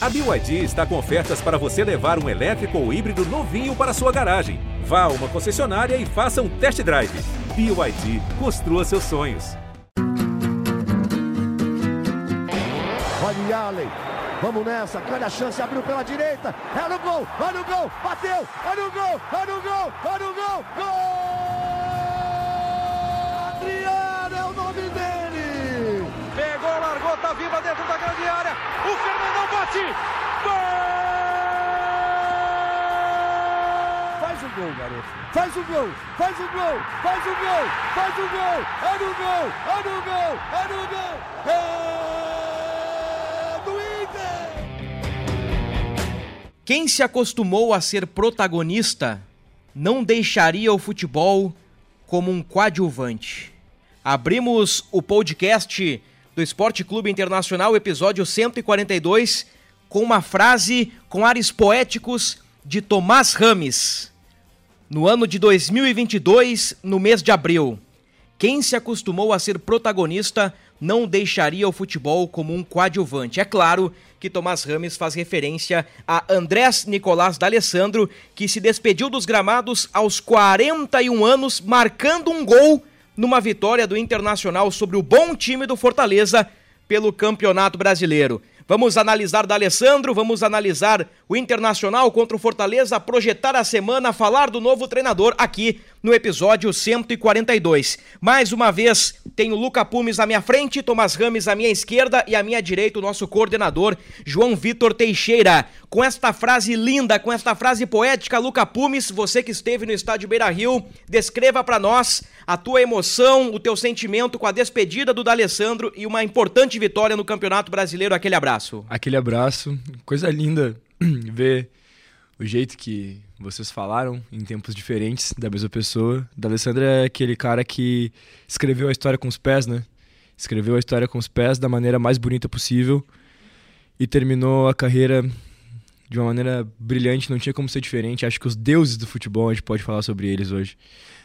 A BYD está com ofertas para você levar um elétrico ou híbrido novinho para sua garagem. Vá a uma concessionária e faça um test drive. BYD, construa seus sonhos. Olha Allen, vamos nessa, grande a chance, abriu pela direita, é no gol, olha o gol, bateu, olha o gol, olha o gol, olha o gol, gol! Adriano tá viva dentro da grande área, o Fernandão bate, gol! Faz o gol, garoto. Faz o gol, faz o gol, faz o gol, faz o gol. É no gol, é no gol, é no gol. É do Inter. Quem se acostumou a ser protagonista não deixaria o futebol como um coadjuvante. Abrimos o podcast do Esporte Clube Internacional, episódio 142, com uma frase com ares poéticos de Tomás Rames. No ano de 2022, no mês de abril, quem se acostumou a ser protagonista não deixaria o futebol como um coadjuvante. É claro que Tomás Rames faz referência a Andrés Nicolás D'Alessandro, que se despediu dos gramados aos 41 anos, marcando um gol numa vitória do Internacional sobre o bom time do Fortaleza pelo Campeonato Brasileiro. Vamos analisar da Alessandro, vamos analisar o Internacional contra o Fortaleza, projetar a semana, falar do novo treinador aqui no episódio 142. Mais uma vez, tenho Luca Pumes à minha frente, Tomás Rames à minha esquerda e à minha direita o nosso coordenador, João Vitor Teixeira. Com esta frase linda, com esta frase poética, Luca Pumes, você que esteve no estádio Beira-Rio, descreva para nós a tua emoção, o teu sentimento com a despedida do D'Alessandro e uma importante vitória no Campeonato Brasileiro. Aquele abraço. Aquele abraço, coisa linda ver o jeito que vocês falaram em tempos diferentes da mesma pessoa. D'Alessandro é aquele cara que escreveu a história com os pés, né? Escreveu a história com os pés da maneira mais bonita possível e terminou a carreira de uma maneira brilhante, não tinha como ser diferente. Acho que os deuses do futebol, a gente pode falar sobre eles hoje,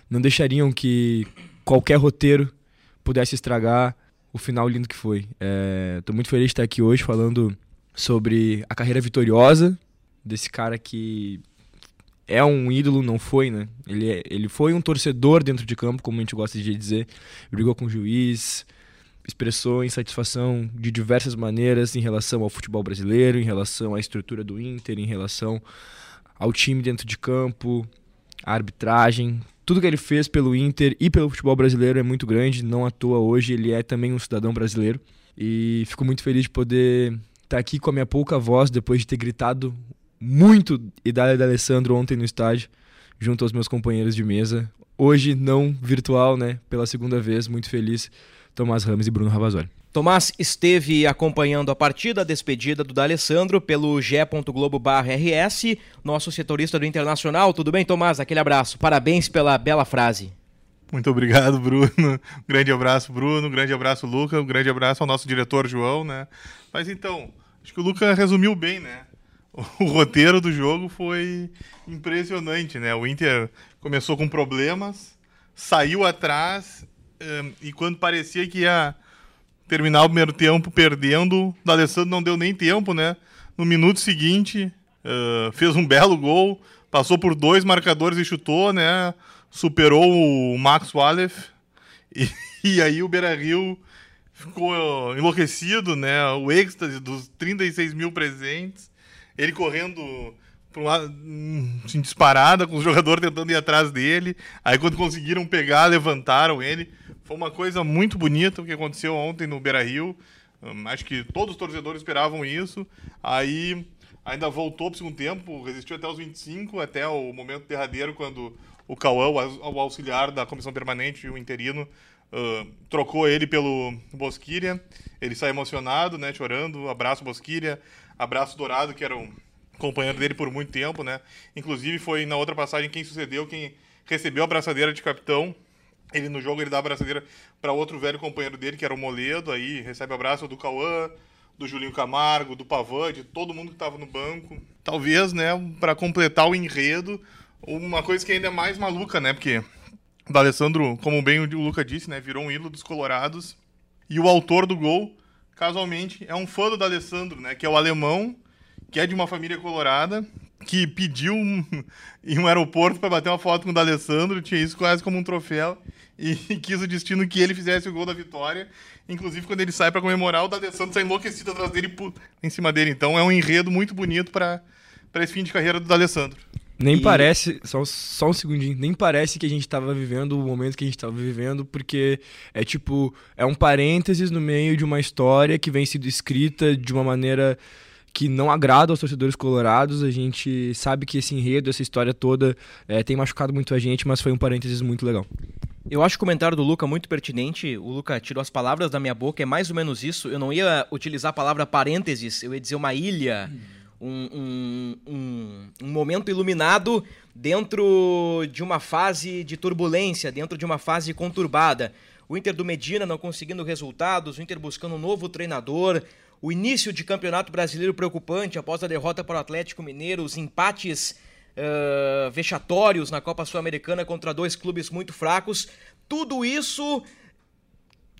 não deixariam que qualquer roteiro pudesse estragar o final lindo que foi. Estou muito feliz de estar aqui hoje falando sobre a carreira vitoriosa desse cara que é um ídolo, não foi, né? Ele, é, ele foi um torcedor dentro de campo, como a gente gosta de dizer. Brigou com o juiz, expressou insatisfação de diversas maneiras em relação ao futebol brasileiro, em relação à estrutura do Inter, em relação ao time dentro de campo, a arbitragem. Tudo que ele fez pelo Inter e pelo futebol brasileiro é muito grande, não à toa hoje ele é também um cidadão brasileiro. E fico muito feliz de poder estar aqui com a minha pouca voz, depois de ter gritado muito Idália da Alessandro ontem no estádio, junto aos meus companheiros de mesa. Hoje, não virtual, né? Pela segunda vez, muito feliz Tomás Ramos e Bruno Ravazoli. Tomás esteve acompanhando a partida, a despedida do D'Alessandro pelo g.globo.rs, nosso setorista do Internacional. Tudo bem, Tomás? Aquele abraço. Parabéns pela bela frase. Muito obrigado, Bruno. Um grande abraço, Bruno. Um grande abraço, Luca. Um grande abraço ao nosso diretor, João, né? Mas então, acho que o Luca resumiu bem, né? O roteiro do jogo foi impressionante, né? O Inter começou com problemas, saiu atrás e quando parecia que ia terminar o primeiro tempo perdendo, o D'Alessandro não deu nem tempo, né? No minuto seguinte, uh, fez um belo gol, passou por dois marcadores e chutou, né? Superou o Max Wallef e, e aí o Beira-Rio ficou enlouquecido, né? O êxtase dos 36 mil presentes, ele correndo para um lado, assim, disparada, com os jogadores tentando ir atrás dele. Aí quando conseguiram pegar, levantaram ele. Foi uma coisa muito bonita o que aconteceu ontem no Beira Rio. Um, acho que todos os torcedores esperavam isso. Aí ainda voltou para o segundo tempo, resistiu até os 25, até o momento derradeiro, quando o Cauã, o auxiliar da comissão permanente e o interino, uh, trocou ele pelo Bosquilha. Ele sai emocionado, né, chorando. Abraço Bosquilha, abraço Dourado, que era um companheiro dele por muito tempo, né? Inclusive foi na outra passagem quem sucedeu, quem recebeu a braçadeira de capitão ele no jogo ele dá a braçadeira para outro velho companheiro dele, que era o Moledo, aí recebe abraço do Cauã, do Julinho Camargo, do Pavan, de todo mundo que estava no banco. Talvez, né, para completar o enredo, uma coisa que ainda é mais maluca, né, porque o Alessandro, como bem o Luca disse, né, virou um ídolo dos colorados. E o autor do gol, casualmente, é um fã do Alessandro, né, que é o alemão que é de uma família colorada, que pediu um, em um aeroporto para bater uma foto com o D'Alessandro, tinha isso quase como um troféu, e quis o destino que ele fizesse o gol da vitória. Inclusive, quando ele sai para comemorar, o D'Alessandro sai enlouquecido atrás dele em cima dele. Então é um enredo muito bonito para esse fim de carreira do D'Alessandro. Nem e... parece, só, só um segundinho, nem parece que a gente estava vivendo o momento que a gente estava vivendo, porque é tipo, é um parênteses no meio de uma história que vem sendo escrita de uma maneira que não agrada aos torcedores colorados. A gente sabe que esse enredo, essa história toda é, tem machucado muito a gente, mas foi um parênteses muito legal. Eu acho o comentário do Luca muito pertinente. O Luca tirou as palavras da minha boca, é mais ou menos isso. Eu não ia utilizar a palavra parênteses, eu ia dizer uma ilha. Hum um, um, um, momento iluminado dentro de uma fase de turbulência, dentro de uma fase conturbada. O Inter do Medina não conseguindo resultados, o Inter buscando um novo treinador, o início de campeonato brasileiro preocupante após a derrota para o Atlético Mineiro, os empates uh, vexatórios na Copa Sul-Americana contra dois clubes muito fracos. Tudo isso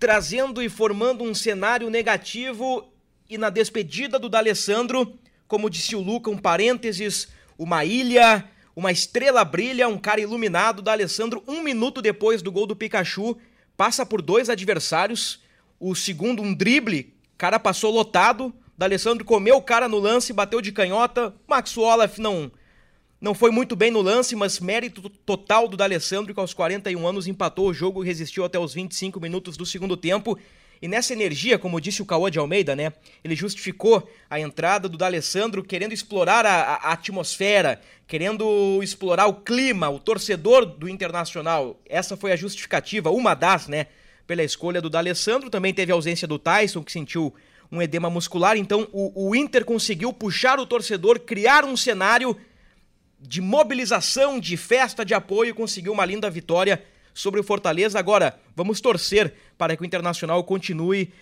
trazendo e formando um cenário negativo e na despedida do D'Alessandro como disse o Luca, um parênteses, uma ilha, uma estrela brilha, um cara iluminado da Alessandro, um minuto depois do gol do Pikachu, passa por dois adversários, o segundo um drible, cara passou lotado, da Alessandro comeu o cara no lance, bateu de canhota, Max Wallaf não não foi muito bem no lance, mas mérito total do D'Alessandro que aos 41 anos empatou o jogo e resistiu até os 25 minutos do segundo tempo. E nessa energia, como disse o Cauã de Almeida, né? Ele justificou a entrada do D'Alessandro querendo explorar a, a, atmosfera, querendo explorar o clima, o torcedor do Internacional. Essa foi a justificativa, uma das, né? Pela escolha do D'Alessandro. Também teve a ausência do Tyson, que sentiu um edema muscular. Então o, o Inter conseguiu puxar o torcedor, criar um cenário de mobilização, de festa, de apoio conseguiu uma linda vitória sobre o Fortaleza. Agora, vamos torcer para que o Internacional continue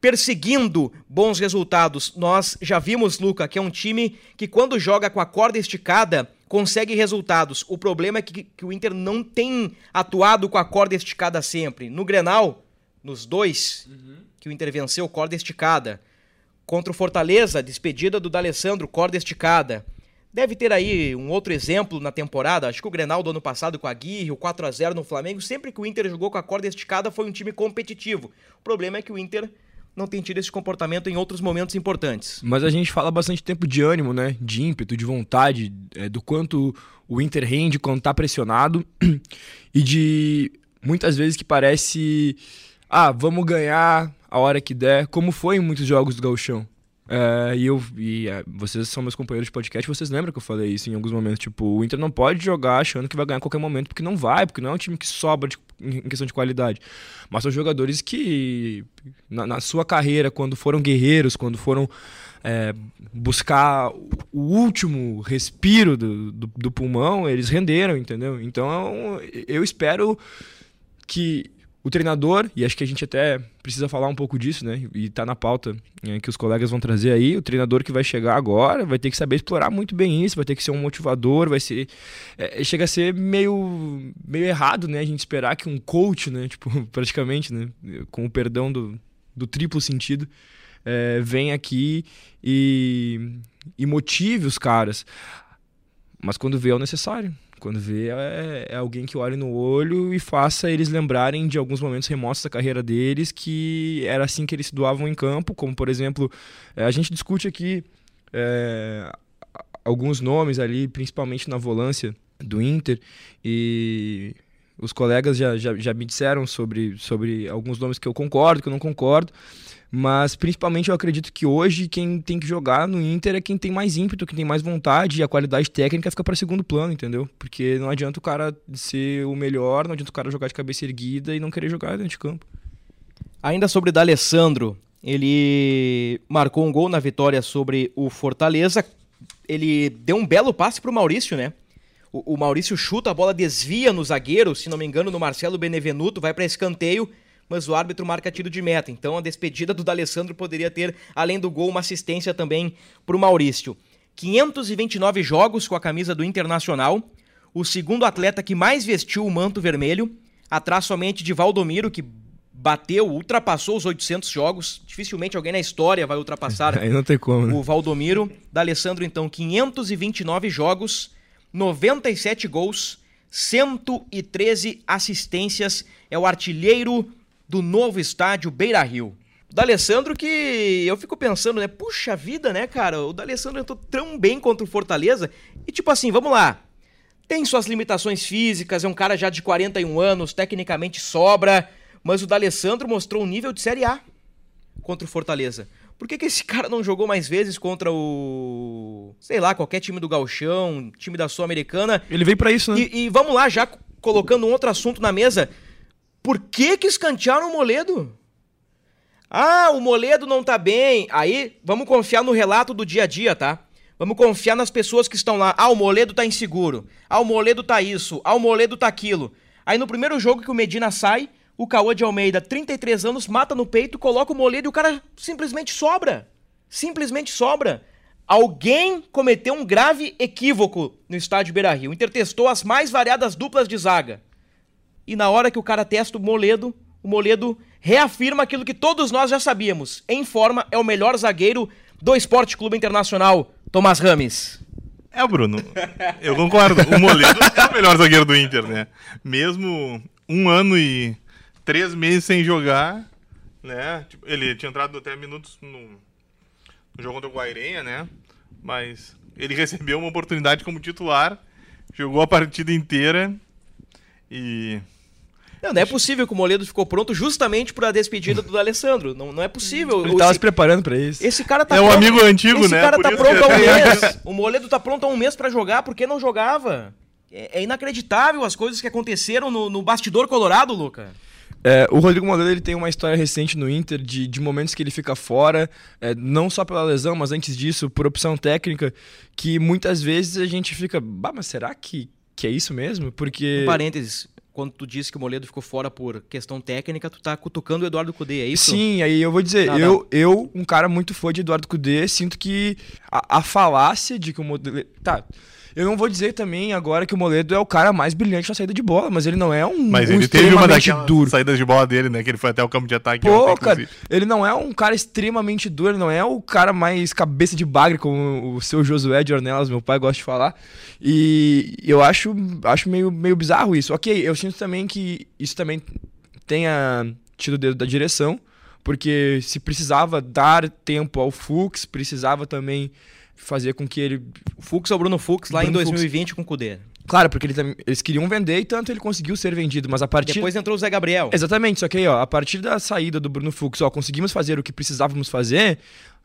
perseguindo bons resultados. Nós já vimos, Luca, que é um time que quando joga com a corda esticada consegue resultados. O problema é que, que o Inter não tem atuado com a corda esticada sempre. No Grenal, nos dois uhum. que o Inter venceu, corda esticada. Contra o Fortaleza, despedida do D'Alessandro, corda esticada. Deve ter aí um outro exemplo na temporada, acho que o Grenal do ano passado com a Aguirre, o 4 a 0 no Flamengo, sempre que o Inter jogou com a corda esticada foi um time competitivo. O problema é que o Inter não tem tido esse comportamento em outros momentos importantes. Mas a gente fala bastante tempo de ânimo, né? De ímpeto, de vontade, é, do quanto o Inter rende quando tá pressionado e de muitas vezes que parece ah, vamos ganhar a hora que der, como foi em muitos jogos do Gauchão. É, e eu e é, vocês são meus companheiros de podcast, vocês lembram que eu falei isso em alguns momentos? Tipo, o Inter não pode jogar achando que vai ganhar a qualquer momento, porque não vai, porque não é um time que sobra de, em questão de qualidade. Mas são jogadores que, na, na sua carreira, quando foram guerreiros, quando foram é, buscar o último respiro do, do, do pulmão, eles renderam, entendeu? Então eu espero que o treinador, e acho que a gente até precisa falar um pouco disso, né? E tá na pauta né, que os colegas vão trazer aí. O treinador que vai chegar agora vai ter que saber explorar muito bem isso, vai ter que ser um motivador, vai ser. É, chega a ser meio, meio errado, né? A gente esperar que um coach, né? Tipo, praticamente, né? Com o perdão do, do triplo sentido, é, venha aqui e, e motive os caras. Mas quando vê é o necessário. Quando vê, é, é, alguém que olhe no olho e faça eles lembrarem de alguns momentos remotos da carreira deles que era assim que eles se doavam em campo, como por exemplo, é, a gente discute aqui é, alguns nomes ali, principalmente na volância do Inter, e os colegas já, já, já me disseram sobre, sobre alguns nomes que eu concordo, que eu não concordo. Mas principalmente eu acredito que hoje quem tem que jogar no Inter é quem tem mais ímpeto, quem tem mais vontade e a qualidade técnica fica para segundo plano, entendeu? Porque não adianta o cara ser o melhor, não adianta o cara jogar de cabeça erguida e não querer jogar dentro de campo. Ainda sobre D'Alessandro, ele marcou um gol na vitória sobre o Fortaleza. Ele deu um belo passe pro Maurício, né? O, o Maurício chuta, a bola desvia no zagueiro, se não me engano, no Marcelo Benevenuto, vai para escanteio mas o árbitro marca tiro de meta. Então a despedida do D'Alessandro poderia ter, além do gol, uma assistência também para o Maurício. 529 jogos com a camisa do Internacional, o segundo atleta que mais vestiu o manto vermelho, atrás somente de Valdomiro, que bateu, ultrapassou os 800 jogos. Dificilmente alguém na história vai ultrapassar Aí não tem como, né? o Valdomiro. D'Alessandro, então, 529 jogos, 97 gols, 113 assistências. É o artilheiro do novo estádio Beira Rio. O D'Alessandro que eu fico pensando, né? Puxa vida, né, cara? O D'Alessandro entrou tão bem contra o Fortaleza. E tipo assim, vamos lá. Tem suas limitações físicas, é um cara já de 41 anos, tecnicamente sobra, mas o D'Alessandro mostrou um nível de Série A contra o Fortaleza. Por que, que esse cara não jogou mais vezes contra o. sei lá, qualquer time do Galchão, time da Sul-Americana? Ele veio pra isso, né? E, e vamos lá, já colocando um outro assunto na mesa. Por que que escantearam o Moledo? Ah, o Moledo não tá bem. Aí, vamos confiar no relato do dia a dia, tá? Vamos confiar nas pessoas que estão lá. Ah, o Moledo tá inseguro. Ah, o Moledo tá isso. Ah, o Moledo tá aquilo. Aí no primeiro jogo que o Medina sai, o Cauã de Almeida, 33 anos, mata no peito, coloca o Moledo e o cara simplesmente sobra. Simplesmente sobra. Alguém cometeu um grave equívoco no estádio Beira-Rio. O Inter testou as mais variadas duplas de zaga. E na hora que o cara testa o Moledo, o Moledo reafirma aquilo que todos nós já sabíamos. Em forma, é o melhor zagueiro do Esporte Clube Internacional, Tomás Rames. É, Bruno. Eu concordo. O Moledo é o melhor zagueiro do Inter, né? Mesmo um ano e três meses sem jogar, né? Tipo, ele tinha entrado até minutos no, no jogo contra o Guairenha, né? Mas ele recebeu uma oportunidade como titular, jogou a partida inteira e Não, não é possível que o Moledo ficou pronto justamente para a despedida do Alessandro. Não, não é possível. Ele tava esse, se preparando pra isso. esse cara tá É um pronto. amigo antigo, esse né? cara Por tá pronto que há um mês. O Moledo tá pronto há um mês para jogar, por que não jogava? É, é inacreditável as coisas que aconteceram no, no bastidor colorado, Luca. É, o Rodrigo Moledo ele tem uma história recente no Inter de, de momentos que ele fica fora, é, não só pela lesão, mas antes disso, por opção técnica, que muitas vezes a gente fica, bah, mas será que, que é isso mesmo? Porque. Um parênteses, quando tu disse que o Moledo ficou fora por questão técnica, tu tá cutucando o Eduardo Cudê, é isso? Sim, aí eu vou dizer, Tá, eu, eu, um cara muito fã de Eduardo Cudê, sinto que a, a falácia de que o Moledo. Tá. Eu não vou dizer também agora que o Moledo é o cara mais brilhante na saída de bola, mas ele não é um, Mas um ele teve uma extremamente daquelas duro. saídas de bola dele, né? Que ele foi até o campo de ataque. Pô, ontem, cara, ele não é um cara extremamente duro, ele não é o cara mais cabeça de bagre, como o seu Josué de Ornelas, meu pai gosta de falar. E eu acho, acho meio, meio bizarro isso. Ok, eu sinto também que isso também tenha tido o dedo da direção, porque se precisava dar tempo ao Fux, precisava também fazer com que ele Fux ou Bruno Fux lá em Bruno Fux. 2020 com o Cudê. Claro, porque ele eles queriam vender e tanto ele conseguiu ser vendido, mas a partir Depois entrou o Zé Gabriel. Exatamente, só que aí, ó, a partir da saída do Bruno Fux, ó, conseguimos fazer o que precisávamos fazer,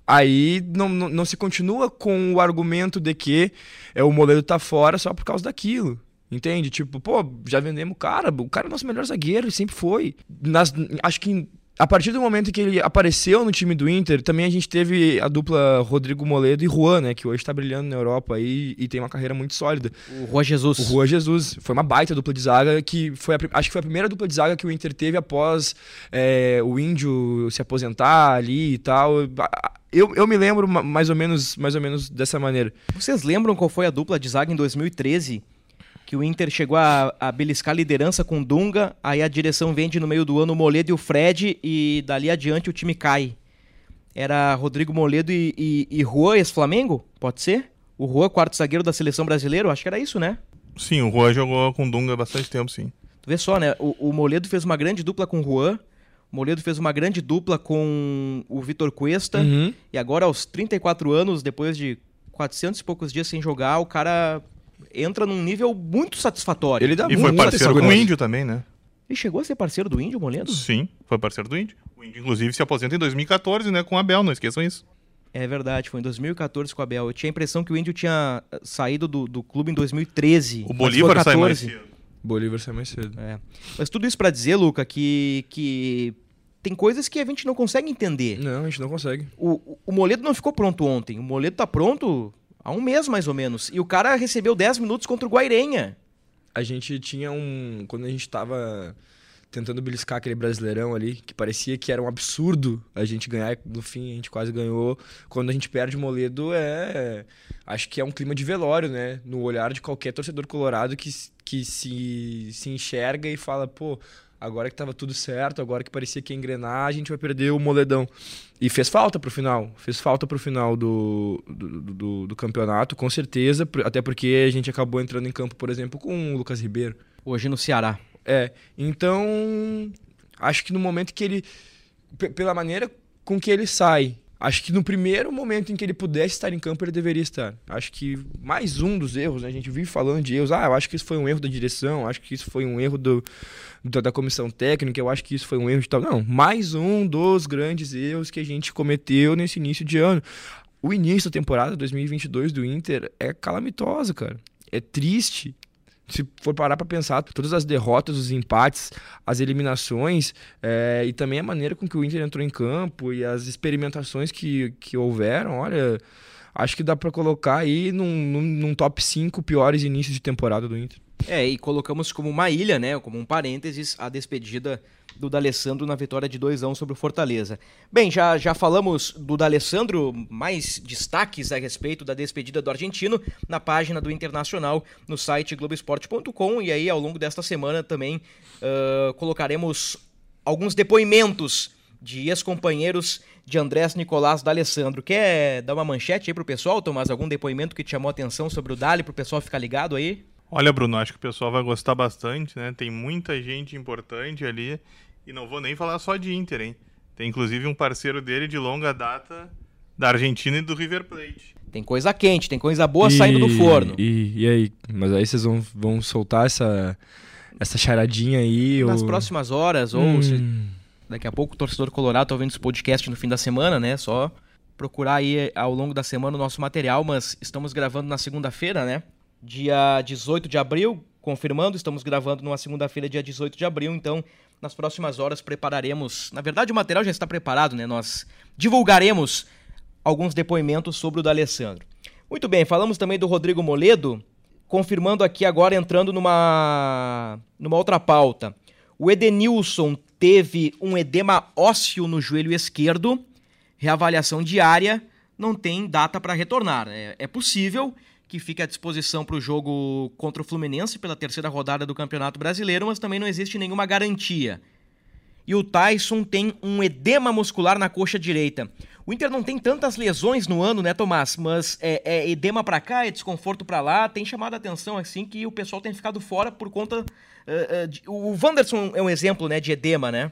aí não, não, não se continua com o argumento de que é, o Moledo tá fora só por causa daquilo. Entende? Tipo, pô, já vendemos o cara, o cara é o nosso melhor zagueiro, sempre foi. Nas, acho que a partir do momento que ele apareceu no time do Inter, também a gente teve a dupla Rodrigo Moledo e Juan, né? Que hoje tá brilhando na Europa aí e tem uma carreira muito sólida. O Rua Jesus. O Rua Jesus. Foi uma baita dupla de zaga que foi a acho que foi a primeira dupla de zaga que o Inter teve após é, o Índio se aposentar ali e tal. Eu, eu me lembro ma- mais ou menos mais ou menos dessa maneira. Vocês lembram qual foi a dupla de zaga em 2013? Que o Inter chegou a, a beliscar a liderança com Dunga, aí a direção vende no meio do ano o Moledo e o Fred, e dali adiante o time cai. Era Rodrigo Moledo e, e, e Juan, ex-Flamengo? Pode ser? O Juan, quarto zagueiro da seleção brasileira, eu acho que era isso, né? Sim, o Juan jogou com Dunga há bastante tempo, sim. Tu vê só, né? O, o Moledo fez uma grande dupla com o Juan, o Moledo fez uma grande dupla com o Vitor Cuesta, Uhum. e agora aos 34 anos, depois de 400 e poucos dias sem jogar, o cara entra num nível muito satisfatório. Ele dá E foi muita parceiro com o. Índio também, né? Ele chegou a ser parceiro do Índio, Moledo? Sim, foi parceiro do Índio. O Índio, inclusive, se aposenta em 2014, né? Com o Abel, não esqueçam isso. É verdade, foi em 2014 com o Abel. Eu tinha a impressão que o Índio tinha eh, saído do, do clube em 2013. O Bolívar foi sai mais 14. cedo. Bolívar sai mais cedo. É. Mas tudo isso pra dizer, Luca, que, que tem coisas que a gente não consegue entender. Não, a gente não consegue. O, o- o Moledo não ficou pronto ontem. O Moledo tá pronto há um mês, mais ou menos. E o cara recebeu 10 minutos contra o Guairenha. A gente tinha um. Quando a gente tava tentando beliscar aquele brasileirão ali, que parecia que era um absurdo a gente ganhar, no fim a gente quase ganhou. Quando a gente perde o Moledo, é. Acho que é um clima de velório, né? No olhar de qualquer torcedor colorado que, que se, se enxerga e fala, pô. Agora que tava tudo certo, agora que parecia que ia engrenar, a gente vai perder o moledão. E fez falta pro final, fez falta pro final do, do, do, do campeonato, com certeza, até porque a gente acabou entrando em campo, por exemplo, com o Lucas Ribeiro. Hoje no Ceará. É, então acho que no momento que ele, pela maneira com que ele sai, Acho que no primeiro momento em que ele pudesse estar em campo, ele deveria estar. Acho que mais um dos erros, né? a gente vive falando de erros. Ah, eu acho que isso foi um erro da direção, acho que isso foi um erro do, da, da comissão técnica, eu acho que isso foi um erro de tal. Não, mais um dos grandes erros que a gente cometeu nesse início de ano. O início da temporada 2022 do Inter é calamitoso, cara. É triste se for parar para pensar, todas as derrotas, os empates, as eliminações é, e também a maneira com que o Inter entrou em campo e as experimentações que, que houveram, olha, acho que dá para colocar aí num, num, num top 5 piores inícios de temporada do Inter. É, e colocamos como uma ilha, né, como um parênteses, a despedida do D'Alessandro na vitória de 2 a 1 sobre o Fortaleza. Bem, já, já falamos do D'Alessandro, mais destaques a respeito da despedida do argentino na página do Internacional no site globesport.com e aí ao longo desta semana também uh, colocaremos alguns depoimentos de ex-companheiros de Andrés Nicolás D'Alessandro. Quer dar uma manchete aí pro pessoal, Tomás? Algum depoimento que te chamou a atenção sobre o Dali, pro pessoal ficar ligado aí? Olha, Bruno, acho que o pessoal vai gostar bastante, né? Tem muita gente importante ali. E não vou nem falar só de Inter, hein? Tem inclusive um parceiro dele de longa data da Argentina e do River Plate. Tem coisa quente, tem coisa boa e, saindo do forno. E, e aí? Mas aí vocês vão, vão soltar essa, essa charadinha aí? Nas ou... próximas horas, ou hum. se, daqui a pouco o torcedor colorado tá ouvindo esse podcast no fim da semana, né? Só procurar aí ao longo da semana o nosso material, mas estamos gravando na segunda-feira, né? Dia 18 de abril, confirmando, estamos gravando numa segunda-feira, dia 18 de abril, então nas próximas horas prepararemos. Na verdade, o material já está preparado, né? Nós divulgaremos alguns depoimentos sobre o D'Alessandro. Muito bem, falamos também do Rodrigo Moledo, confirmando aqui agora entrando numa numa outra pauta. O Edenilson teve um edema ósseo no joelho esquerdo, reavaliação diária, não tem data para retornar. É, é possível que fique à disposição para o jogo contra o Fluminense pela terceira rodada do Campeonato Brasileiro, mas também não existe nenhuma garantia. E o Tyson tem um edema muscular na coxa direita. O Inter não tem tantas lesões no ano, né, Tomás? Mas é, é edema para cá, é desconforto para lá. Tem chamado a atenção assim que o pessoal tem ficado fora por conta. Uh, uh, de... O Wanderson é um exemplo, né, de edema, né?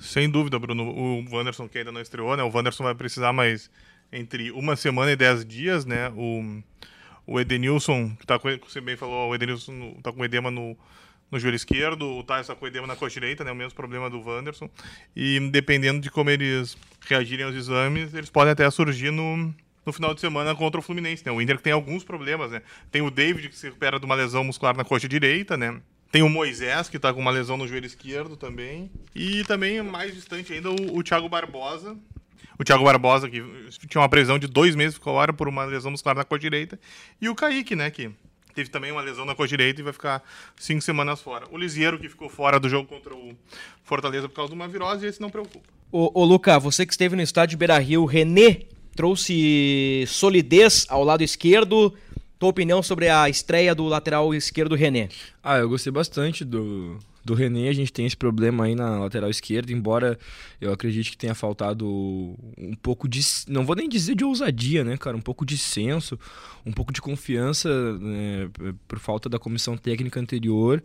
Sem dúvida, Bruno. O Wanderson que ainda não estreou, né? O Wanderson vai precisar mais entre uma semana e dez dias, né? O o Edenilson, que tá com, você bem falou, o Edenilson tá com edema no, no joelho esquerdo, o Thais está com edema na coxa direita, né, o mesmo problema do Wanderson. E dependendo de como eles reagirem aos exames, eles podem até surgir no, no final de semana contra o Fluminense. Né? O Inter tem alguns problemas, né? Tem o David, que se recupera de uma lesão muscular na coxa direita, né? Tem o Moisés, que está com uma lesão no joelho esquerdo também. E também, mais distante ainda, o, o Thiago Barbosa, o Thiago Barbosa, que tinha uma prisão de dois meses, ficou fora por uma lesão muscular na cor direita. E o Kaique, né, que teve também uma lesão na cor direita e vai ficar cinco semanas fora. O Lisieiro, que ficou fora do jogo contra o Fortaleza por causa de uma virose, e esse não preocupa. Ô, ô Luca, você que esteve no estádio Beira-Rio, René trouxe solidez ao lado esquerdo. Tua opinião sobre a estreia do lateral esquerdo René? Ah, eu gostei bastante do, do René, a gente tem esse problema aí na lateral esquerda, embora eu acredite que tenha faltado um pouco de. Não vou nem dizer de ousadia, né, cara? Um pouco de senso, um pouco de confiança né, por falta da comissão técnica anterior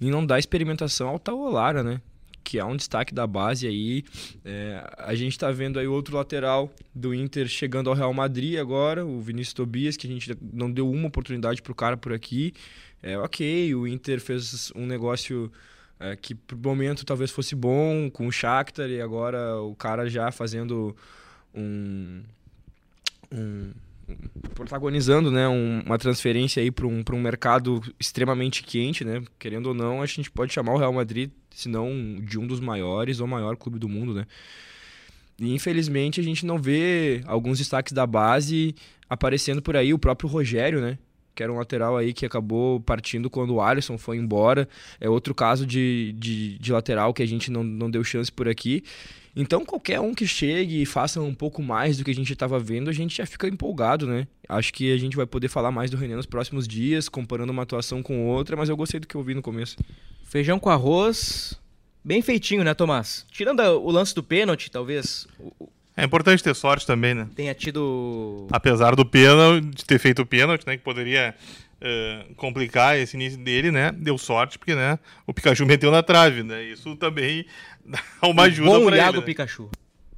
e não dar experimentação ao Taolara, né? que é um destaque da base aí. É, a gente está vendo aí outro lateral do Inter chegando ao Real Madrid agora, o Vinícius Tobias, que a gente não deu uma oportunidade para o cara por aqui. É ok, o Inter fez um negócio é, que por momento talvez fosse bom com o Shakhtar e agora o cara já fazendo um, um protagonizando né, um, uma transferência aí para um, um mercado extremamente quente, né? Querendo ou não, a gente pode chamar o Real Madrid, se não de um dos maiores ou maior clube do mundo, né? E infelizmente a gente não vê alguns destaques da base aparecendo por aí, o próprio Rogério, né? Que era um lateral aí que acabou partindo quando o Alisson foi embora. É outro caso de, de, de, lateral que a gente não, não deu chance por aqui. Então, qualquer um que chegue e faça um pouco mais do que a gente estava vendo, a gente já fica empolgado, né? Acho que a gente vai poder falar mais do René nos próximos dias, comparando uma atuação com outra, mas eu gostei do que eu vi no começo. Feijão com arroz, Bem feitinho, né, Tomás? Tirando o lance do pênalti, talvez é importante ter sorte também, né? Tenha tido. Apesar do pênalti, de ter feito o pênalti, né? Que poderia uh, complicar esse início dele, né? Deu sorte, porque né, o Pikachu meteu na trave, né? Isso também dá uma ajuda Bom pra Iago ele, né? Pikachu.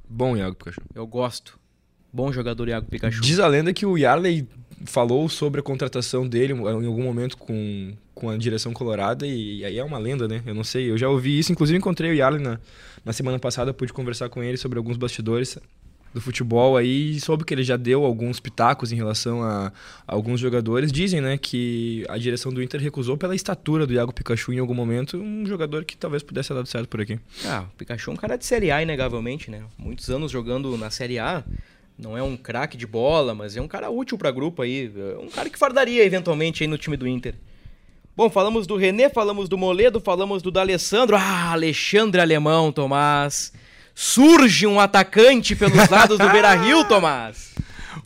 Bom Iago Pikachu. Eu gosto. Bom jogador Iago Pikachu. Diz a lenda que o Yarley falou sobre a contratação dele em algum momento com, com a direção colorada e, aí é uma lenda, né? Eu não sei, eu já ouvi isso, inclusive encontrei o Yarley na, na semana passada, pude conversar com ele sobre alguns bastidores do futebol aí soube que ele já deu alguns pitacos em relação a, a, alguns jogadores. Dizem, né, que a direção do Inter recusou pela estatura do Iago Pikachu em algum momento, um jogador que talvez pudesse ter dado certo por aqui. Ah, o Pikachu é um cara de Série A, inegavelmente, né? Muitos anos jogando na Série A, não é um craque de bola, mas é um cara útil para grupo aí, é um cara que fardaria eventualmente aí no time do Inter. Bom, falamos do René, falamos do Moledo, falamos do D'Alessandro. Ah, Alexandre Alemão, Tomás. Surge um atacante pelos lados do Beira-Rio, Tomás.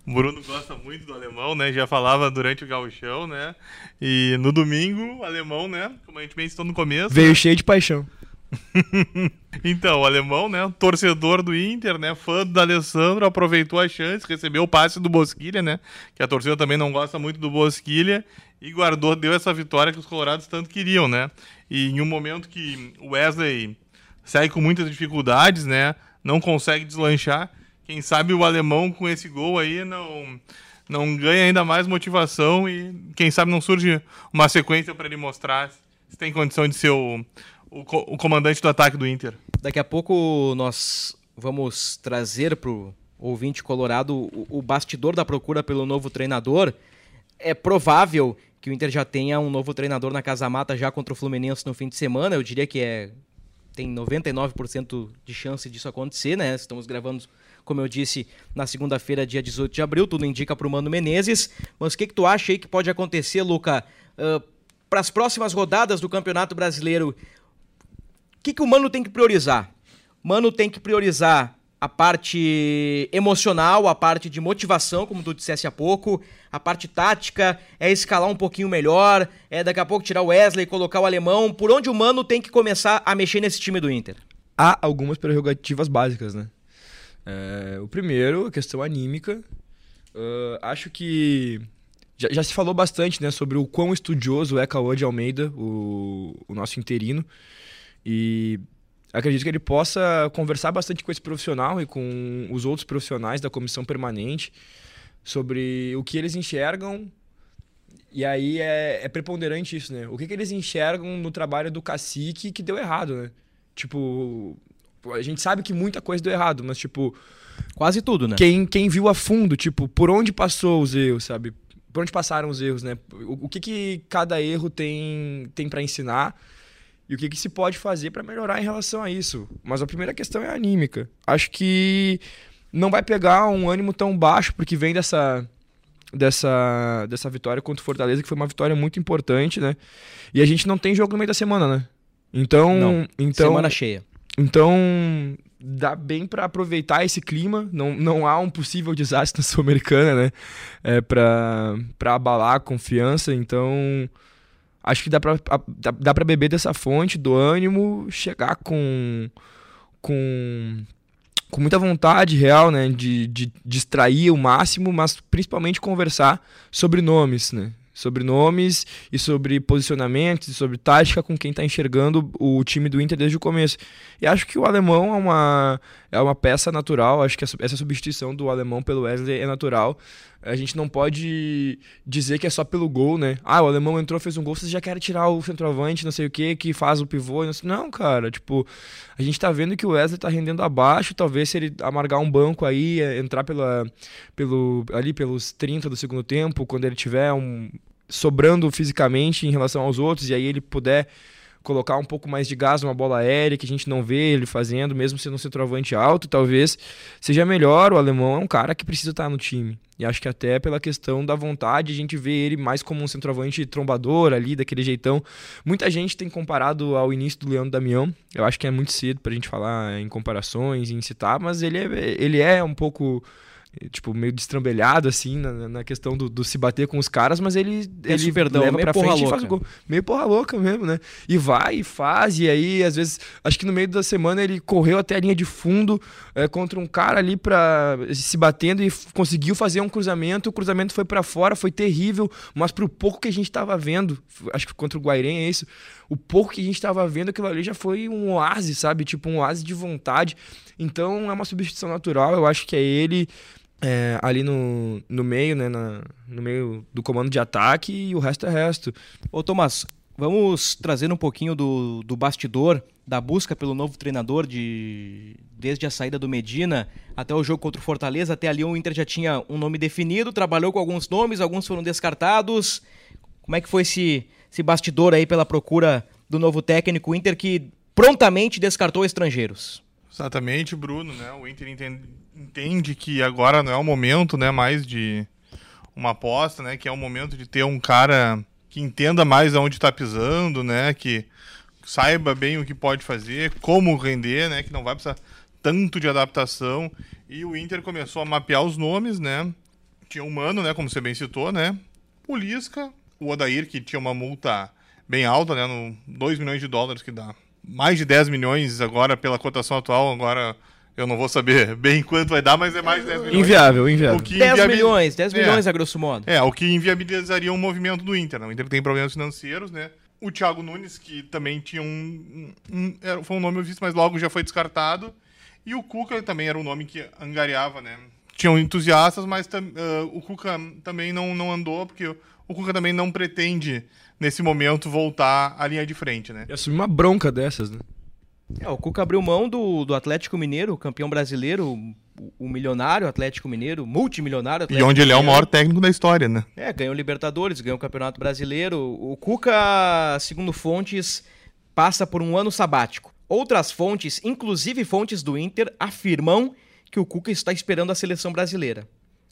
O Bruno gosta muito do alemão, né? Já falava durante o gauchão, né? E no domingo, o alemão, né? Como a gente mencionou no começo. Veio né? cheio de paixão. então, o alemão, né, torcedor do Inter, né, fã do Alessandro, aproveitou a chance, recebeu o passe do Bosquilha, né, que a torcida também não gosta muito do Bosquilha, e guardou, deu essa vitória que os colorados tanto queriam, né? E em um momento que o Wesley segue com muitas dificuldades, né, não consegue deslanchar, quem sabe o alemão com esse gol aí não não ganha ainda mais motivação e quem sabe não surge uma sequência para ele mostrar se tem condição de ser o o, co o comandante do ataque do Inter. Daqui a pouco nós vamos trazer para o ouvinte colorado o, o bastidor da procura pelo novo treinador. É provável que o Inter já tenha um novo treinador na Casa Mata já contra o Fluminense no fim de semana. Eu diria que é tem 99% de chance disso acontecer, né? Estamos gravando, como eu disse, na segunda-feira, dia 18 de abril. Tudo indica para o Mano Menezes. Mas o que, que tu acha aí que pode acontecer, Luca? Uh, para as próximas rodadas do Campeonato Brasileiro, que, que o Mano tem que priorizar? Mano tem que priorizar a parte emocional, a parte de motivação, como tu dissesse há pouco, a parte tática, é escalar um pouquinho melhor, é daqui a pouco tirar o Wesley, colocar o alemão. Por onde o Mano tem que começar a mexer nesse time do Inter? Há algumas prerrogativas básicas, né? É, o primeiro, a questão anímica. Uh, acho que já, já, se falou bastante né, sobre o quão estudioso é Cauã de Almeida, o, o nosso interino. E acredito que ele possa conversar bastante com esse profissional e com os outros profissionais da comissão permanente sobre o que eles enxergam. E aí é, é preponderante isso, né? O que, que eles enxergam no trabalho do cacique que deu errado, né? Tipo, a gente sabe que muita coisa deu errado, mas tipo. Quase tudo, né? Quem, quem viu a fundo, tipo, por onde passou os erros, sabe? Por onde passaram os erros, né? O, o que, que cada erro tem, tem para ensinar e o que, que se pode fazer para melhorar em relação a isso. Mas a primeira questão é anímica. Acho que não vai pegar um ânimo tão baixo, porque vem dessa, dessa, dessa vitória contra o Fortaleza, que foi uma vitória muito importante, né? E a gente não tem jogo no meio da semana, né? Então. Não. então semana cheia. Então, dá bem para aproveitar esse clima. Não, não há um possível desastre na Sul-Americana, né? É, para abalar a confiança. Então acho que dá pra, dá, dá pra beber dessa fonte do ânimo, chegar com. com com muita vontade real, né, de, de distrair o máximo, mas principalmente conversar sobre nomes, né, sobre nomes e sobre posicionamentos, sobre tática com quem está enxergando o time do Inter desde o começo. E acho que o alemão é uma, é uma peça natural, acho que essa substituição do alemão pelo Wesley é natural. A gente não pode dizer que é só pelo gol, né? Ah, o alemão entrou, fez um gol, você já quer tirar o centroavante, não sei o que, que faz o pivô. Não, não, cara, tipo, a gente tá vendo que o Wesley tá rendendo abaixo, talvez se ele amargar um banco aí, é, entrar pela, pelo, ali pelos 30 do segundo tempo, quando ele tiver um, sobrando fisicamente em relação aos outros, e aí ele puder colocar um pouco mais de gás numa bola aérea que a gente não vê ele fazendo, mesmo sendo um centroavante alto, talvez seja melhor. O alemão é um cara que precisa estar no time. E acho que até pela questão da vontade, a gente vê ele mais como um centroavante trombador ali, daquele jeitão. Muita gente tem comparado ao início do Leandro Damião. Eu acho que é muito cedo pra gente falar em comparações, em citar, mas ele é, ele é um pouco tipo, meio destrambelhado, assim, na, na questão do, do, se bater com os caras, mas ele, ele perdão, leva pra frente louca. e faz o gol. Meio porra louca mesmo, né? E vai e faz, e aí, às vezes, acho que no meio da semana ele correu até a linha de fundo é, contra um cara ali pra se batendo e conseguiu fazer um cruzamento, o cruzamento foi para fora, foi terrível, mas pro pouco que a gente tava vendo, acho que contra o Guairém é isso, o pouco que a gente tava vendo, aquilo ali já foi um oásis, sabe? Tipo, um oásis de vontade. Então é uma substituição natural, eu acho que é ele é, ali no, no meio, né, na, no meio do comando de ataque e o resto é resto. Ô Tomás, vamos trazer um pouquinho do, do bastidor da busca pelo novo treinador de desde a saída do Medina até o jogo contra o Fortaleza, até ali o Inter já tinha um nome definido, trabalhou com alguns nomes, alguns foram descartados. Como é que foi esse, esse bastidor aí pela procura do novo técnico Inter que prontamente descartou estrangeiros? Exatamente, Bruno, né? O Inter entende, que agora não é o momento, né, mais de uma aposta, né, que é o momento de ter um cara que entenda mais aonde está pisando, né, que saiba bem o que pode fazer, como render, né, que não vai precisar tanto de adaptação. E o Inter começou a mapear os nomes, né? Tinha o Mano, né, como você bem citou, né? O Lisca, o Odair, que tinha uma multa bem alta, né, no 2 milhões de dólares que dá mais de 10 milhões agora pela cotação atual, agora eu não vou saber bem quanto vai dar, mas é mais de 10 milhões. Inviável, inviável. 10 inviabil... milhões, 10 é, milhões a grosso modo. É, o que inviabilizaria um movimento do Inter. Né? O Inter tem problemas financeiros, né? O Thiago Nunes, que também tinha um, um, um foi um nome visto, mas logo já foi descartado. E o Cuca também era um nome que angariava, né? Tinham entusiastas, mas uh, o Cuca também não, não andou, porque o Cuca também não pretende nesse momento, voltar à linha de frente, né? E assumir uma bronca dessas, né? É, o Cuca abriu mão do, do Atlético Mineiro, campeão brasileiro, o, o milionário Atlético Mineiro, multimilionário Atlético E onde ele é o maior técnico da história, né? É, ganhou Libertadores, ganhou o Campeonato Brasileiro. O Cuca, segundo fontes, passa por um ano sabático. Outras fontes, inclusive fontes do Inter, afirmam que o Cuca está esperando a seleção brasileira.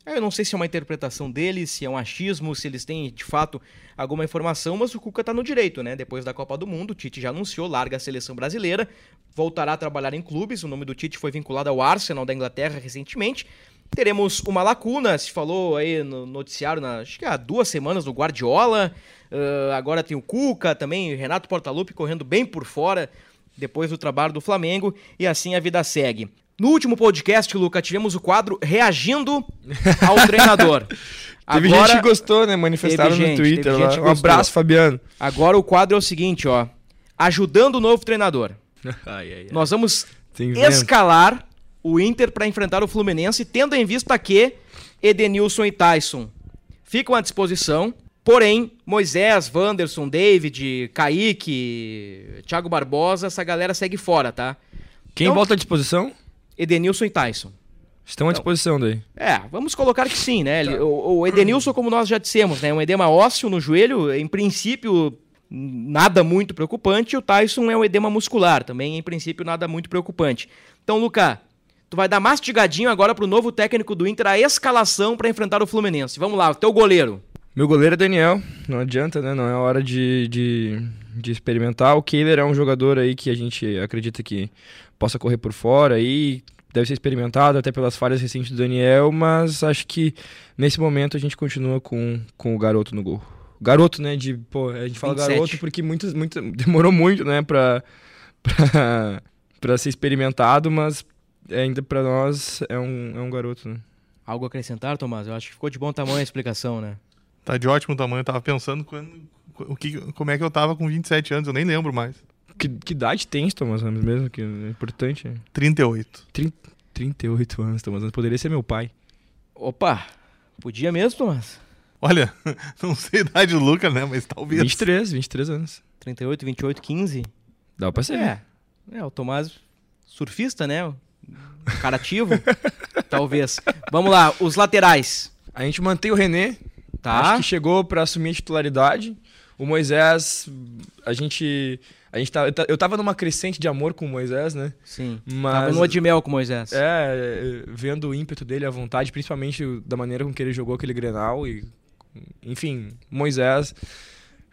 Eu não sei se é uma interpretação deles, se é um achismo, se eles têm de fato alguma informação, mas o Cuca está no direito, né? Depois da Copa do Mundo, o Tite já anunciou, larga a seleção brasileira, voltará a trabalhar em clubes. O nome do Tite foi vinculado ao Arsenal da Inglaterra recentemente. Teremos uma lacuna, se falou aí no noticiário, na, acho que há duas semanas, no Guardiola. Uh, agora tem o Cuca também, Renato Portaluppi correndo bem por fora depois do trabalho do Flamengo, e assim a vida segue. No último podcast, Luca, tivemos o quadro reagindo ao treinador. Teve Agora, gente que gostou, né? Manifestaram gente, no Twitter. Lá. Um abraço, Fabiano. Agora o quadro é o seguinte, ó. Ajudando o novo treinador. ai, ai, ai. Nós vamos escalar o Inter para enfrentar o Fluminense, tendo em vista que Edenilson e Tyson ficam à disposição. Porém, Moisés, Wanderson, David, Kaique, Thiago Barbosa, essa galera segue fora, tá? Quem então, volta à disposição? Edenilson e Tyson. Estão à então, disposição daí. É, vamos colocar que sim, né? Tá. O, o, Edenilson, como nós já dissemos, né? Um edema ósseo no joelho, em princípio, nada muito preocupante. E o Tyson é um edema muscular, também, em princípio, nada muito preocupante. Então, Luca, tu vai dar mastigadinho agora pro novo técnico do Inter a escalação para enfrentar o Fluminense. Vamos lá, o teu goleiro. Meu goleiro é Daniel, não adianta, né? Não é hora de, de, de experimentar. O Kehler é um jogador aí que a gente acredita que possa correr por fora aí, deve ser experimentado até pelas falhas recentes do Daniel, mas acho que nesse momento a gente continua com, com o garoto no gol. Garoto, né? De, pô, a gente fala 27. garoto porque muitos, muito, demorou muito, né, pra, pra, pra ser experimentado, mas ainda para nós é um, é um garoto, né? Algo a acrescentar, Tomás? Eu acho que ficou de bom tamanho a explicação, né? Tá de ótimo tamanho. Eu tava pensando quando, o que, como é que eu tava com 27 anos, eu nem lembro mais. Que, que idade tens, Thomas Ramos, mesmo? Que é importante. 38. 30, 38 anos, Thomas Ramos. Poderia ser meu pai. Opa, podia mesmo, Thomas? Olha, não sei a idade do Lucas, né? Mas talvez. 23, 23 anos. 38, 28, 15. Dá pra ser. É, é o Tomás surfista, né? Cara ativo. talvez. Vamos lá, os laterais. A gente mantém o René. Tá. Acho que chegou para assumir a titularidade. O Moisés, a gente a gente tá, eu tava numa crescente de amor com o Moisés, né? Sim. Mas, tava no de mel com o Moisés. É, vendo o ímpeto dele, a vontade, principalmente da maneira com que ele jogou aquele Grenal e enfim, Moisés,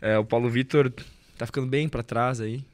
é, o Paulo Vitor tá ficando bem para trás aí.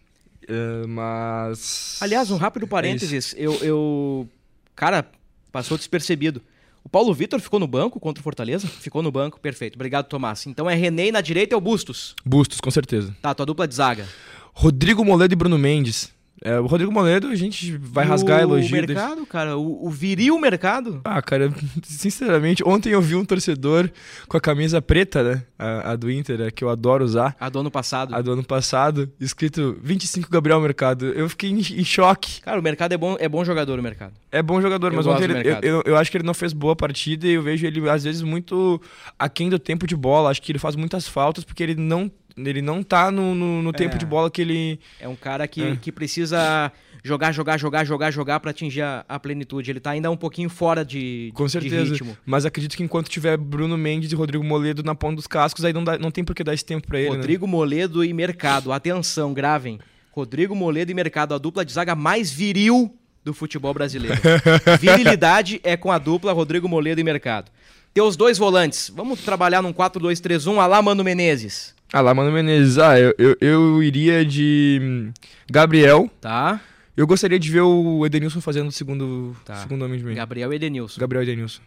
É, mas Aliás, um rápido é parênteses, é eu, eu cara, passou despercebido. O Paulo Vitor ficou no banco contra o Fortaleza? Ficou no banco, perfeito. Obrigado, Tomás. Então é René na direita é o Bustos. Bustos, com certeza. Tá, tua dupla de zaga. Rodrigo Moledo e Bruno Mendes. É, o Rodrigo Moledo, a gente vai rasgar o elogio. dele. mercado, cara, o, o viril mercado. Ah, cara, sinceramente, ontem eu vi um torcedor com a camisa preta, né? A, a do Inter, a que eu adoro usar. A do ano passado. A do ano passado, escrito 25 Gabriel Mercado. Eu fiquei em, em choque. Cara, o mercado é bom, é bom jogador, o mercado. É bom jogador, Eu mas ontem ele- eu, eu, eu acho que ele não fez boa partida e eu vejo ele, às vezes, muito aquém do tempo de bola. Acho que ele faz muitas faltas porque ele não, ele não tá no, no, no tempo É. de bola que ele. É um cara que, É. que precisa jogar, jogar, jogar, jogar, jogar pra atingir a, a plenitude. Ele tá ainda um pouquinho fora de, Com de certeza. ritmo. Mas acredito que enquanto tiver Bruno Mendes e Rodrigo Moledo na ponta dos cascos, aí não, dá, não tem por que dar esse tempo pra ele. né? Rodrigo Moledo e Mercado. Atenção, gravem. Rodrigo Moledo e Mercado, a dupla de zaga mais viril do futebol brasileiro. Virilidade é com a dupla Rodrigo Moledo e Mercado. Teus dois volantes. Vamos trabalhar num 4-2-3-1 alá Mano Menezes. Ah lá, Mano Menezes. Ah, eu, eu, eu iria de hum, Gabriel. Tá? Eu gostaria de ver o Edenilson fazendo o segundo, Tá. segundo homem de meio. Gabriel e Edenilson. Gabriel Edenilson.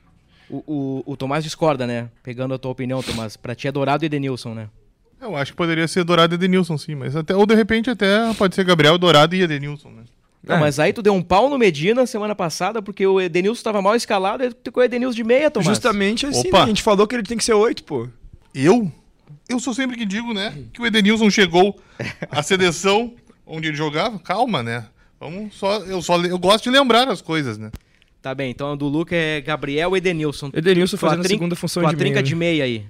O, o, o Tomás discorda, né? Pegando a tua opinião, Tomás. Pra ti é Dourado e Edenilson, né? Eu acho que poderia ser Dourado e Edenilson, sim, mas até, ou de repente até pode ser Gabriel Dourado e Edenilson, né? Não, É. mas aí tu deu um pau no Medina semana passada porque o Edenilson tava mal escalado e tu ficou o Edenilson de meia, Tomás. Justamente assim, Opa. né? a gente falou que ele tem que ser oito, pô. Eu? Eu sou sempre que digo, né, que o Edenilson chegou à seleção onde ele jogava. Calma, né? Vamos só, eu só eu gosto de lembrar as coisas, né? Tá bem, então a do Luca é Gabriel e Edenilson. Edenilson fazendo a trin- segunda função de trinca meia. de né? meia aí,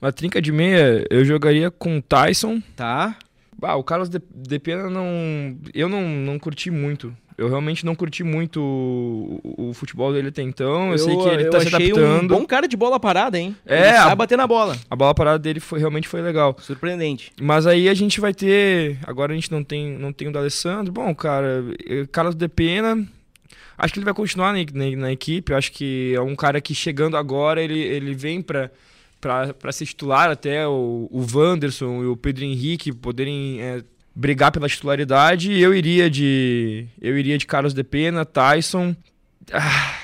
Uma trinca de meia, eu jogaria com o Tyson. tá? Ah, o Carlos de, de Pena não. Eu não, não curti muito. Eu realmente não curti muito o, o futebol dele até então. Eu, sei que ele eu tá se adaptando. um bom cara de bola parada, hein? É, Ele a- bater na bola. A bola parada dele foi, realmente foi legal. Surpreendente. Mas aí a gente vai ter. Agora a gente não tem, não tem o D'Alessandro. Bom, cara, eh, Carlos de Pena. Acho que ele vai continuar na, na- na equipe. Eu acho que é um cara que chegando agora, ele, ele vem pra, pra, pra ser titular até o, o Wanderson e o Pedro Henrique poderem eh, brigar pela titularidade. Eu iria de. Eu iria de Carlos de Pena, Tyson. ah,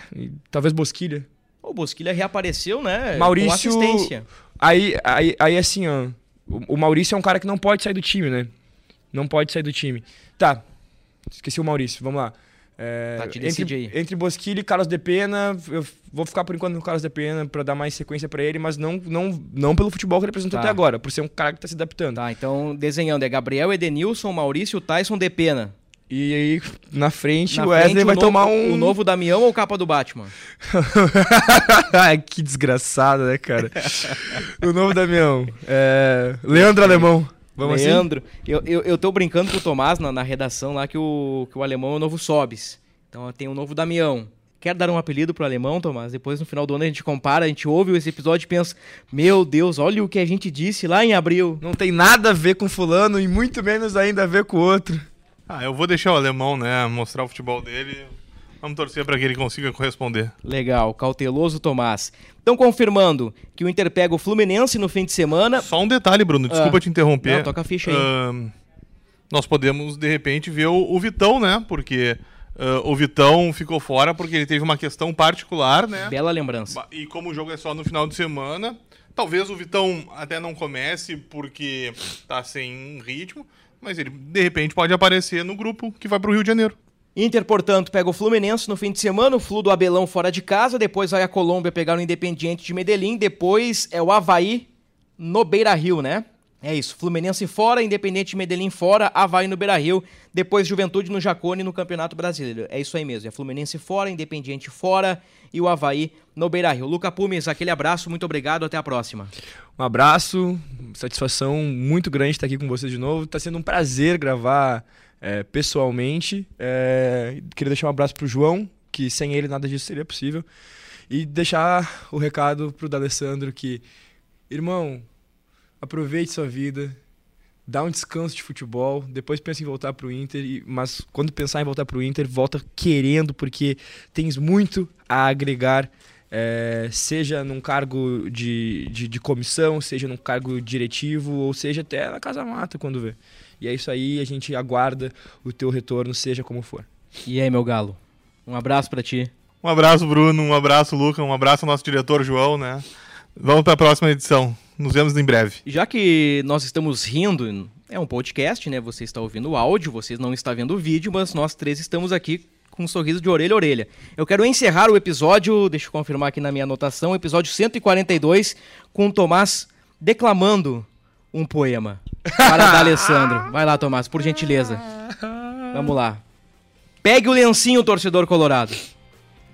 talvez Bosquilha. O Bosquilha reapareceu, né? Maurício- Com assistência. Aí, aí, aí assim, ó. O, o Maurício é um cara que não pode sair do time, né? Não pode sair do time. Tá. Esqueci o Maurício, vamos lá. É, Tá, entre, entre Bosquilha e Carlos de Pena, eu vou ficar por enquanto no Carlos de Pena pra dar mais sequência pra ele, mas não, não, não pelo futebol que ele apresentou Tá. até agora, por ser um cara que tá se adaptando. Tá, então desenhando é Gabriel, Edenilson, Maurício, Tyson, Depena. E aí, na frente, Na o Wesley frente, vai novo- tomar um. O novo Damião ou capa do Batman? Que desgraçado, né, cara? o novo Damião. É... Leandro Alemão. Vamos assim? Leandro. Eu, eu, eu tô brincando com o Tomás na, na redação lá que o, que o alemão é o novo Sobis. Então tem o novo Damião. Quer dar um apelido pro alemão, Tomás? Depois no final do ano a gente compara, a gente ouve esse episódio e pensa: Meu Deus, olha o que a gente disse lá em abril. Não tem nada a ver com fulano e muito menos ainda a ver com o outro. Ah, eu vou deixar o alemão, né, mostrar o futebol dele. Vamos torcer para que ele consiga corresponder. Legal, cauteloso Tomás. Então confirmando que o Inter pega o Fluminense no fim de semana. Só um detalhe, Bruno, desculpa Ah. te interromper. Não, toca a ficha aí. Ahn, nós podemos, de repente, ver o, o Vitão, né? Porque ah, o Vitão ficou fora porque ele teve uma questão particular, né? Bela lembrança. E como o jogo é só no final de semana, talvez o Vitão até não comece porque tá sem ritmo, mas ele de repente pode aparecer no grupo que vai pro Rio de Janeiro. Inter, portanto, pega o Fluminense no fim de semana, o Flu do Abelão fora de casa, depois vai a Colômbia pegar o Independiente de Medellín, depois é o Havaí no Beira-Rio, né? É isso, Fluminense fora, Independente de Medellín fora, Havaí no Beira-Rio, depois Juventude no Jacone no Campeonato Brasileiro. É isso aí mesmo, é Fluminense fora, Independiente fora e o Havaí no Beira-Rio. Luca Pumes, aquele abraço, muito obrigado, até a próxima. Um abraço, satisfação muito grande estar aqui com vocês de novo. Tá sendo um prazer gravar é, pessoalmente. É, queria deixar um abraço pro João, que sem ele nada disso seria possível. E deixar o recado pro D'Alessandro que, irmão, aproveite sua vida, dá um descanso de futebol, depois pensa em voltar pro Inter, e- mas quando pensar em voltar pro Inter, volta querendo, porque tens muito a agregar é, seja num cargo de, de, de comissão, seja num cargo diretivo, ou seja até na Casa Mata, quando vê. E é isso aí, a gente aguarda o teu retorno, seja como for. E aí, meu galo? Um abraço pra ti. Um abraço, Bruno. Um abraço, Luca. Um abraço ao nosso diretor, João, né? Vamos para a próxima edição. Nos vemos em breve. Já que nós estamos rindo, é um podcast, né? Você está ouvindo o áudio, vocês não estão vendo o vídeo, mas nós três estamos aqui com um sorriso de orelha a orelha. Eu quero encerrar o episódio, deixa eu confirmar aqui na minha anotação, episódio 142, com o Tomás declamando um poema para Alessandro. Vai lá, Tomás, por gentileza. Vamos lá. Pegue o lencinho, torcedor colorado.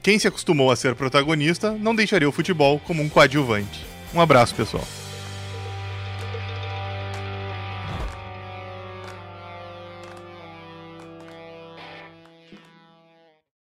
Quem se acostumou a ser protagonista não deixaria o futebol como um coadjuvante. Um abraço, pessoal.